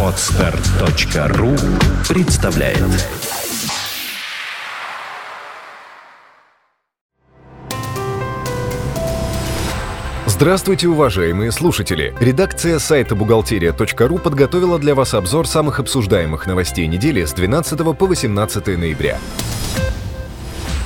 Отстар.ру представляет Здравствуйте, уважаемые слушатели! Редакция сайта бухгалтерия.ру подготовила для вас обзор самых обсуждаемых новостей недели с 12 по 18 ноября.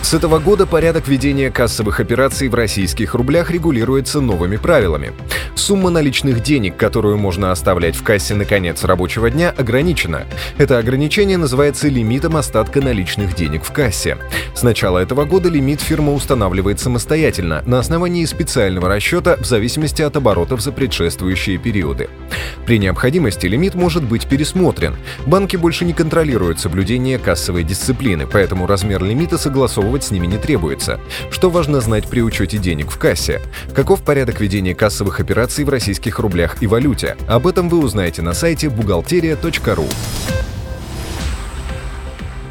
С этого года порядок ведения кассовых операций в российских рублях регулируется новыми правилами. Сумма наличных денег, которую можно оставлять в кассе на конец рабочего дня, ограничена. Это ограничение называется лимитом остатка наличных денег в кассе. С начала этого года лимит фирма устанавливает самостоятельно на основании специального расчета в зависимости от оборотов за предшествующие периоды. При необходимости лимит может быть пересмотрен. Банки больше не контролируют соблюдение кассовой дисциплины, поэтому размер лимита согласовывать с ними не требуется. Что важно знать при учете денег в кассе? Каков порядок ведения кассовых операций в российских рублях и валюте. Об этом вы узнаете на сайте бухгалтерия.ру.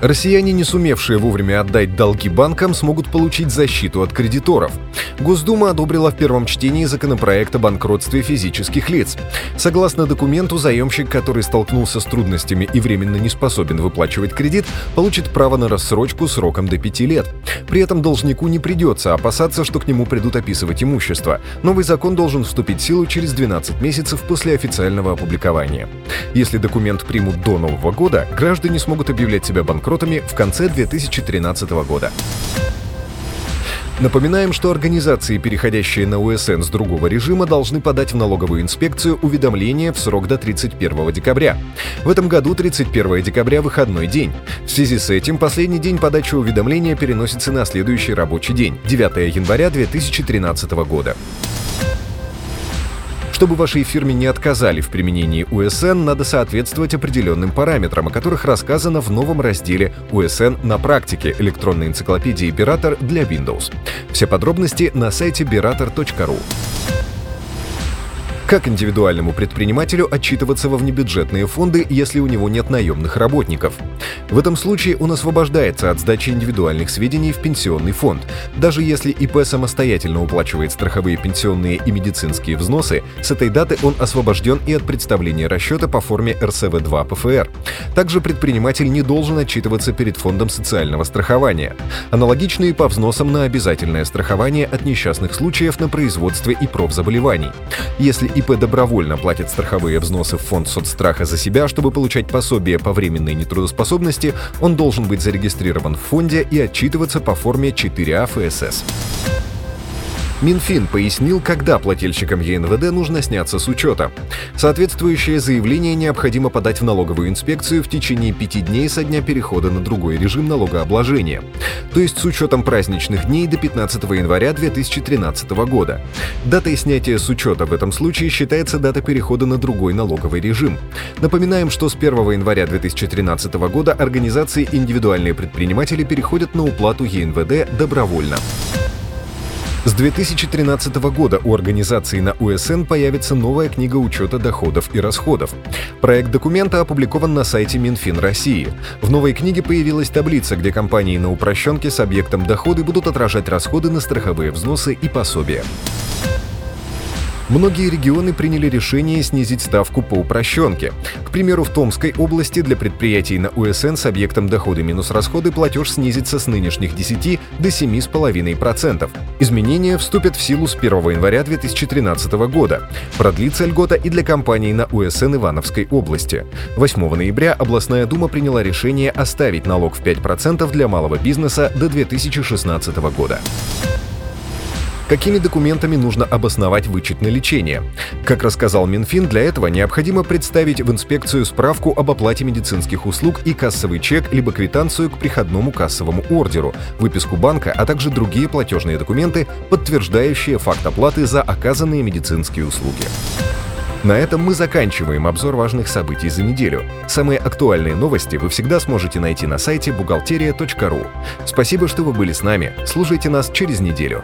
Россияне, не сумевшие вовремя отдать долги банкам, смогут получить защиту от кредиторов. Госдума одобрила в первом чтении законопроект о банкротстве физических лиц. Согласно документу, заемщик, который столкнулся с трудностями и временно не способен выплачивать кредит, получит право на рассрочку сроком до 5 лет. При этом должнику не придется опасаться, что к нему придут описывать имущество. Новый закон должен вступить в силу через 12 месяцев после официального опубликования. Если документ примут до Нового года, граждане смогут объявлять себя банкротами в конце 2013 года. Напоминаем, что организации, переходящие на УСН с другого режима, должны подать в налоговую инспекцию уведомление в срок до 31 декабря. В этом году 31 декабря – выходной день. В связи с этим последний день подачи уведомления переносится на следующий рабочий день – 9 января 2013 года. Чтобы вашей фирме не отказали в применении УСН, надо соответствовать определенным параметрам, о которых рассказано в новом разделе «УСН на практике» электронной энциклопедии Биратор для Windows. Все подробности на сайте berator.ru. Как индивидуальному предпринимателю отчитываться во внебюджетные фонды, если у него нет наемных работников? В этом случае он освобождается от сдачи индивидуальных сведений в пенсионный фонд. Даже если ИП самостоятельно уплачивает страховые пенсионные и медицинские взносы, с этой даты он освобожден и от представления расчета по форме РСВ-2 ПФР. Также предприниматель не должен отчитываться перед фондом социального страхования. Аналогичные по взносам на обязательное страхование от несчастных случаев на производстве и профзаболеваний. Если ИП добровольно платит страховые взносы в фонд соцстраха за себя, чтобы получать пособие по временной нетрудоспособности, он должен быть зарегистрирован в фонде и отчитываться по форме 4А ФСС. Минфин пояснил, когда плательщикам ЕНВД нужно сняться с учета. Соответствующее заявление необходимо подать в налоговую инспекцию в течение пяти дней со дня перехода на другой режим налогообложения, то есть с учетом праздничных дней до 15 января 2013 года. Датой снятия с учета в этом случае считается дата перехода на другой налоговый режим. Напоминаем, что с 1 января 2013 года организации индивидуальные предприниматели переходят на уплату ЕНВД добровольно. С 2013 года у организации на УСН появится новая книга учета доходов и расходов. Проект документа опубликован на сайте Минфин России. В новой книге появилась таблица, где компании на упрощенке с объектом доходы будут отражать расходы на страховые взносы и пособия. Многие регионы приняли решение снизить ставку по упрощенке. К примеру, в Томской области для предприятий на УСН с объектом доходы минус расходы платеж снизится с нынешних 10 до 7,5%. Изменения вступят в силу с 1 января 2013 года. Продлится льгота и для компаний на УСН Ивановской области. 8 ноября областная дума приняла решение оставить налог в 5% для малого бизнеса до 2016 года. Какими документами нужно обосновать вычет на лечение? Как рассказал Минфин, для этого необходимо представить в инспекцию справку об оплате медицинских услуг и кассовый чек либо квитанцию к приходному кассовому ордеру, выписку банка, а также другие платежные документы, подтверждающие факт оплаты за оказанные медицинские услуги. На этом мы заканчиваем обзор важных событий за неделю. Самые актуальные новости вы всегда сможете найти на сайте бухгалтерия.ру. Спасибо, что вы были с нами. Слушайте нас через неделю.